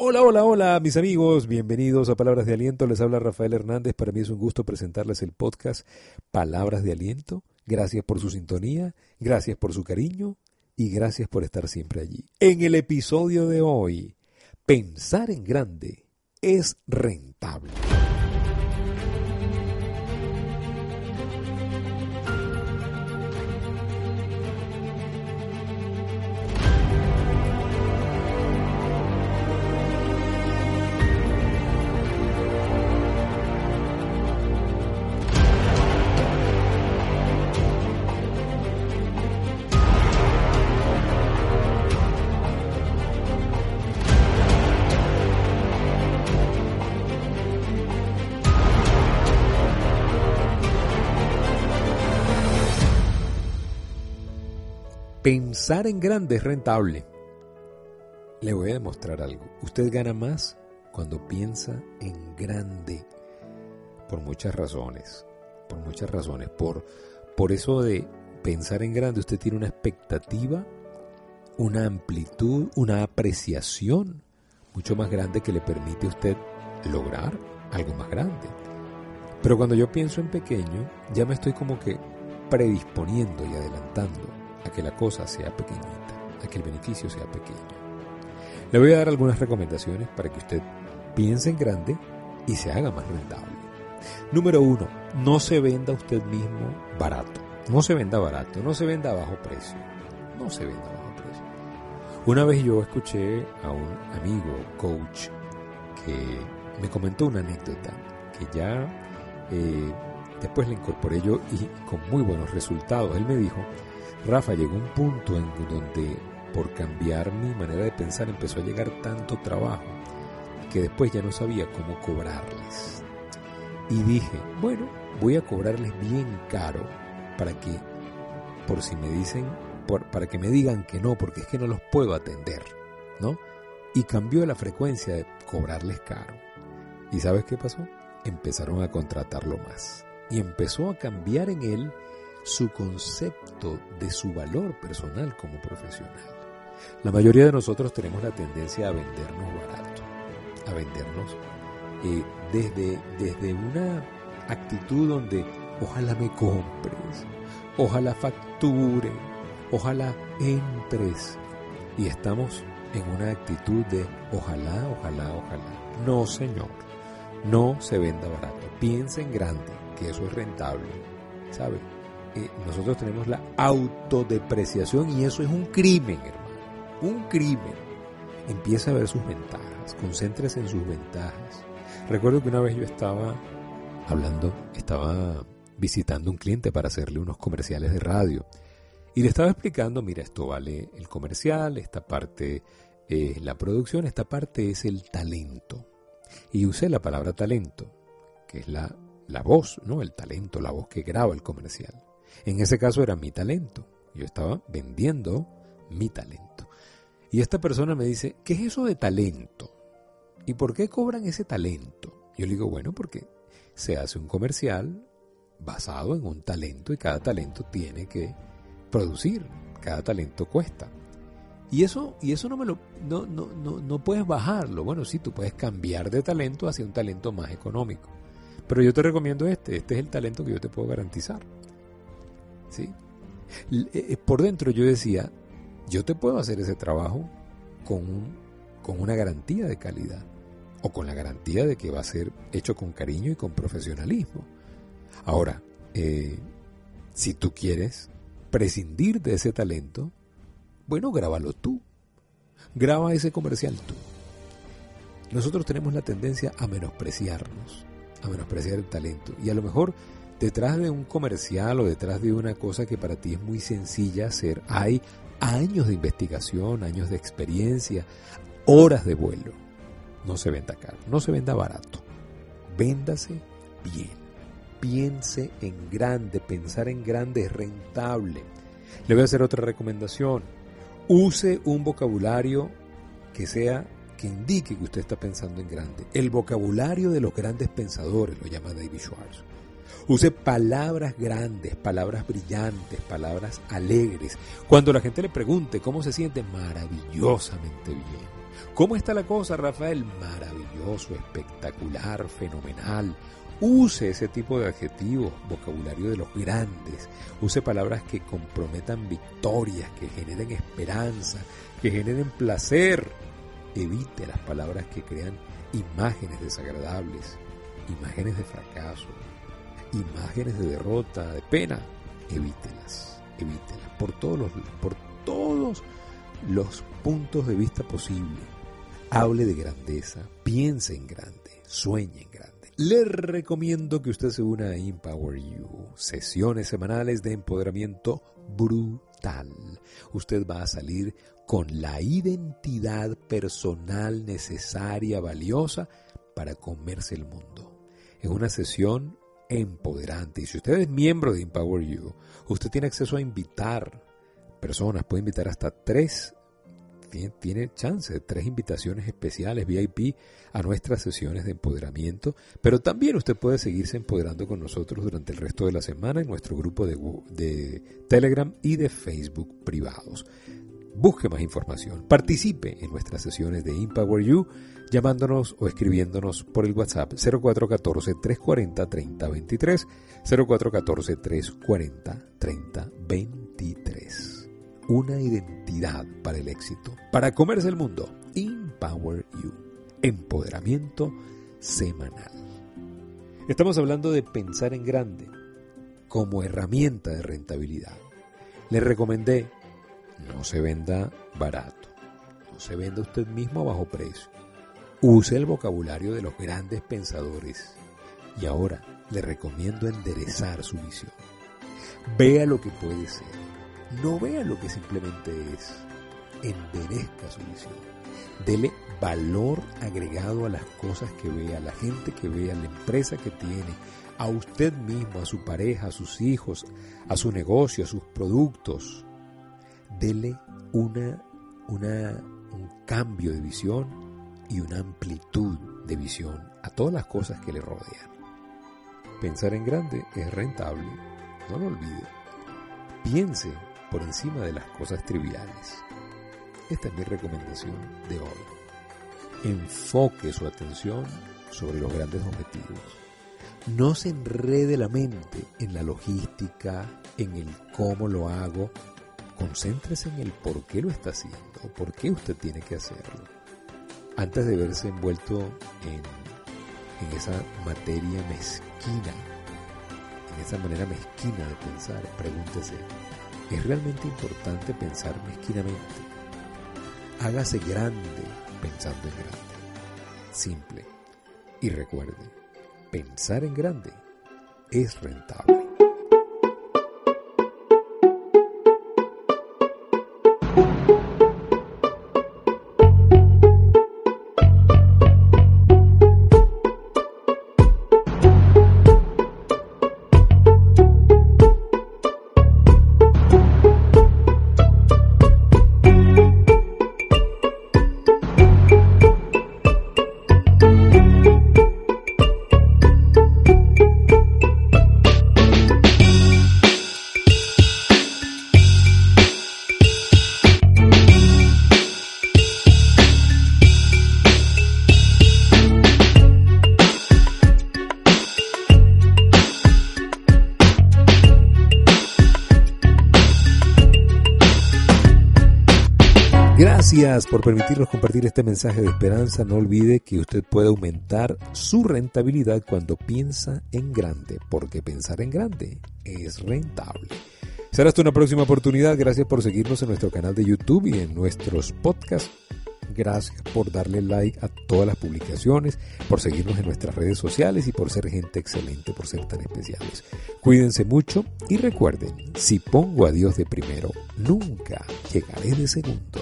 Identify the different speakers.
Speaker 1: Hola, hola, hola, mis amigos, bienvenidos a Palabras de Aliento. Les habla Rafael Hernández. Para mí es un gusto presentarles el podcast Palabras de Aliento. Gracias por su sintonía, gracias por su cariño y gracias por estar siempre allí. En el episodio de hoy, pensar en grande es rentable. Pensar en grande es rentable. Le voy a demostrar algo. Usted gana más cuando piensa en grande. Por muchas razones. Por muchas razones. Por, por eso de pensar en grande, usted tiene una expectativa, una amplitud, una apreciación mucho más grande que le permite a usted lograr algo más grande. Pero cuando yo pienso en pequeño, ya me estoy como que predisponiendo y adelantando a que la cosa sea pequeñita, a que el beneficio sea pequeño. Le voy a dar algunas recomendaciones para que usted piense en grande y se haga más rentable. Número uno, no se venda usted mismo barato. No se venda barato, no se venda a bajo precio. No se venda a bajo precio. Una vez yo escuché a un amigo, coach, que me comentó una anécdota que ya eh, después le incorporé yo y con muy buenos resultados. Él me dijo Rafa, llegó un punto en donde por cambiar mi manera de pensar empezó a llegar tanto trabajo que después ya no sabía cómo cobrarles. Y dije, bueno, voy a cobrarles bien caro para que, por si me dicen, para que me digan que no, porque es que no los puedo atender, ¿no? Y cambió la frecuencia de cobrarles caro. ¿Y sabes qué pasó? Empezaron a contratarlo más. Y empezó a cambiar en él su concepto de su valor personal como profesional. La mayoría de nosotros tenemos la tendencia a vendernos barato, a vendernos eh, desde, desde una actitud donde ojalá me compres, ojalá facture, ojalá entres. Y estamos en una actitud de ojalá, ojalá, ojalá. No, señor, no se venda barato. Piensa en grande, que eso es rentable. ¿Sabe? Nosotros tenemos la autodepreciación y eso es un crimen, hermano. Un crimen. Empieza a ver sus ventajas, concéntrese en sus ventajas. Recuerdo que una vez yo estaba hablando, estaba visitando un cliente para hacerle unos comerciales de radio y le estaba explicando, mira, esto vale el comercial, esta parte es la producción, esta parte es el talento. Y usé la palabra talento, que es la, la voz, ¿no? El talento, la voz que graba el comercial. En ese caso era mi talento. Yo estaba vendiendo mi talento. Y esta persona me dice, ¿qué es eso de talento? ¿Y por qué cobran ese talento? Yo le digo, bueno, porque se hace un comercial basado en un talento y cada talento tiene que producir, cada talento cuesta. Y eso, y eso no me lo, no, no, no, no puedes bajarlo. Bueno, sí, tú puedes cambiar de talento hacia un talento más económico. Pero yo te recomiendo este, este es el talento que yo te puedo garantizar. Eh, eh, por dentro yo decía, yo te puedo hacer ese trabajo con, con una garantía de calidad o con la garantía de que va a ser hecho con cariño y con profesionalismo. Ahora, eh, si tú quieres prescindir de ese talento, bueno, grábalo tú. Graba ese comercial tú. Nosotros tenemos la tendencia a menospreciarnos, a menospreciar el talento. Y a lo mejor Detrás de un comercial o detrás de una cosa que para ti es muy sencilla hacer, hay años de investigación, años de experiencia, horas de vuelo. No se venda caro, no se venda barato. Véndase bien. Piense en grande, pensar en grande es rentable. Le voy a hacer otra recomendación. Use un vocabulario que sea que indique que usted está pensando en grande. El vocabulario de los grandes pensadores, lo llama David Schwartz. Use palabras grandes, palabras brillantes, palabras alegres. Cuando la gente le pregunte cómo se siente, maravillosamente bien. ¿Cómo está la cosa, Rafael? Maravilloso, espectacular, fenomenal. Use ese tipo de adjetivos, vocabulario de los grandes. Use palabras que comprometan victorias, que generen esperanza, que generen placer. Evite las palabras que crean imágenes desagradables, imágenes de fracaso, imágenes de derrota, de pena. Evítelas, evítelas por todos los, por todos los puntos de vista posibles. Hable de grandeza, piense en grande, sueñe en grande. Le recomiendo que usted se una a Empower You, sesiones semanales de empoderamiento brutal. Usted va a salir con la identidad personal necesaria, valiosa para comerse el mundo. Es una sesión empoderante. Y si usted es miembro de Empower You, usted tiene acceso a invitar personas, puede invitar hasta tres tiene, chance de tres invitaciones especiales VIP a nuestras sesiones de empoderamiento, pero también usted puede seguirse empoderando con nosotros durante el resto de la semana en nuestro grupo de, de Telegram y de Facebook privados. Busque más información, participe en nuestras sesiones de Empower You llamándonos o escribiéndonos por el WhatsApp 0414-340-3023, 0414-340-3023 una identidad para el éxito. Para comerse el mundo, Empower You. Empoderamiento semanal. Estamos hablando de pensar en grande como herramienta de rentabilidad. Le recomendé, no se venda barato, no se venda usted mismo a bajo precio. Use el vocabulario de los grandes pensadores. Y ahora le recomiendo enderezar su visión. Vea lo que puede ser no vea lo que simplemente es. Enderezca su visión. Dele valor agregado a las cosas que vea, a la gente que vea, a la empresa que tiene, a usted mismo, a su pareja, a sus hijos, a su negocio, a sus productos. Dele una, un cambio de visión y una amplitud de visión a todas las cosas que le rodean. Pensar en grande es rentable, no lo olvide. Piense por encima de las cosas triviales. Esta es mi recomendación de hoy. Enfoque su atención sobre los grandes objetivos. No se enrede la mente en la logística, en el cómo lo hago. Concéntrese en el por qué lo está haciendo por qué usted tiene que hacerlo. Antes de verse envuelto en, esa materia mezquina, en esa manera mezquina de pensar, pregúntese, es realmente importante pensar mezquinamente. Hágase grande pensando en grande. Simple. Y recuerde, pensar en grande es rentable. Gracias por permitirnos compartir este mensaje de esperanza. No olvide que usted puede aumentar su rentabilidad cuando piensa en grande, porque pensar en grande es rentable. Será hasta una próxima oportunidad. Gracias por seguirnos en nuestro canal de YouTube y en nuestros podcasts. Gracias por darle like a todas las publicaciones, por seguirnos en nuestras redes sociales y por ser gente excelente, por ser tan especiales. Cuídense mucho y recuerden, si pongo a Dios de primero, nunca llegaré de segundo.